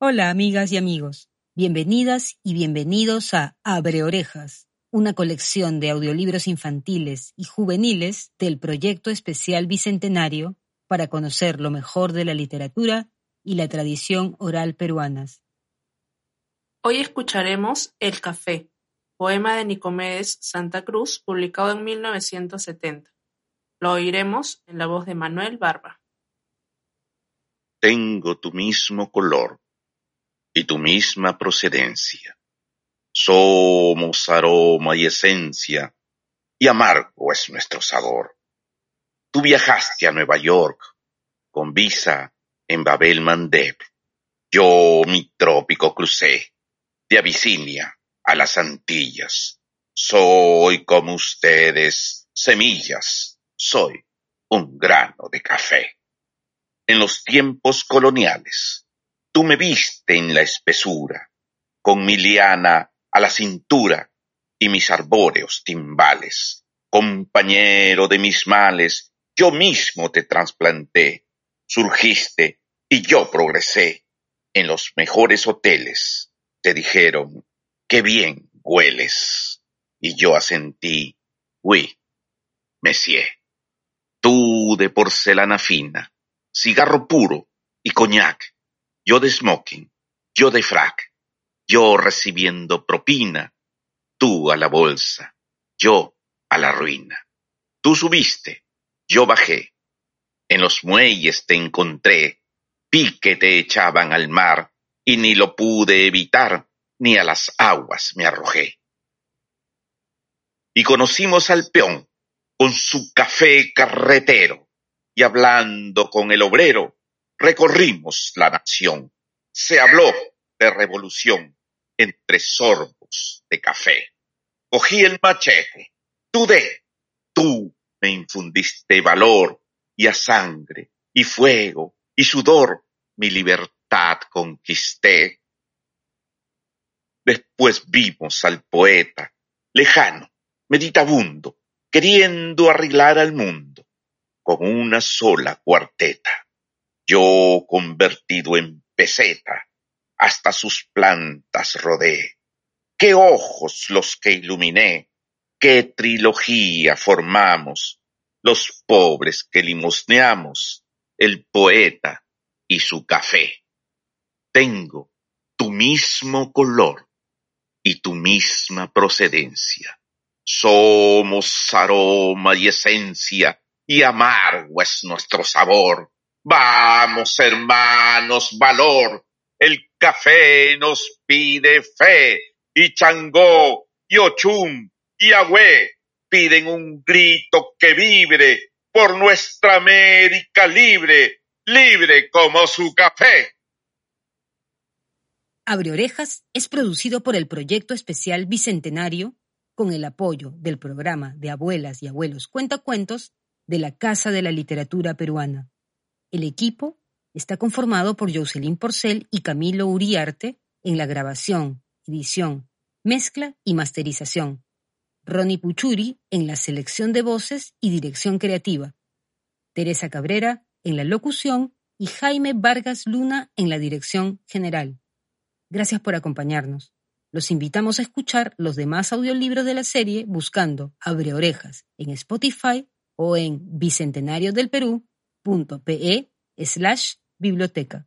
Hola amigas y amigos, bienvenidas y bienvenidos a Abre Orejas, una colección de audiolibros infantiles y juveniles del proyecto especial Bicentenario para conocer lo mejor de la literatura y la tradición oral peruanas. Hoy escucharemos El Café, poema de Nicomedes Santa Cruz, publicado en 1970. Lo oiremos en la voz de Manuel Barba. Tengo tu mismo color y tu misma procedencia. Somos aroma y esencia, y amargo es nuestro sabor. Tú viajaste a Nueva York con visa en Babel Mandeb. Yo mi trópico crucé de Abisinia a las Antillas. Soy como ustedes, semillas, soy un grano de café. En los tiempos coloniales, Tú me viste en la espesura, con mi liana a la cintura y mis arbóreos timbales. Compañero de mis males, yo mismo te trasplanté, surgiste y yo progresé. En los mejores hoteles te dijeron, qué bien hueles. Y yo asentí, oui, monsieur. Tú de porcelana fina, cigarro puro y coñac, yo de smoking, yo de frac, yo recibiendo propina, tú a la bolsa, yo a la ruina. Tú subiste, yo bajé, en los muelles te encontré, vi que te echaban al mar y ni lo pude evitar, ni a las aguas me arrojé. Y conocimos al peón con su café carretero y hablando con el obrero recorrimos la nación. Se habló de revolución entre sorbos de café. Cogí el machete, dudé, tú me infundiste valor y a sangre y fuego y sudor mi libertad conquisté. Después vimos al poeta, lejano, meditabundo, queriendo arreglar al mundo con una sola cuarteta yo convertido en peseta, hasta sus plantas rodé. Qué ojos los que iluminé, qué trilogía formamos, los pobres que limosneamos, el poeta y su café. Tengo tu mismo color y tu misma procedencia. Somos aroma y esencia, y amargo es nuestro sabor Vamos, hermanos, valor. El café nos pide fe. Y Changó, y Ochum, y Agüe piden un grito que vibre por nuestra América libre, libre como su café. Abre Orejas es producido por el Proyecto Especial Bicentenario con el apoyo del programa de Abuelas y Abuelos Cuentacuentos de la Casa de la Literatura Peruana. El equipo está conformado por Jocelyn Porcel y Camilo Uriarte en la grabación, edición, mezcla y masterización. Ronnie Puchuri en la selección de voces y dirección creativa. Teresa Cabrera en la locución y Jaime Vargas Luna en la dirección general. Gracias por acompañarnos. Los invitamos a escuchar los demás audiolibros de la serie buscando Abre Orejas en Spotify o en Bicentenario del Perú pe slash biblioteca.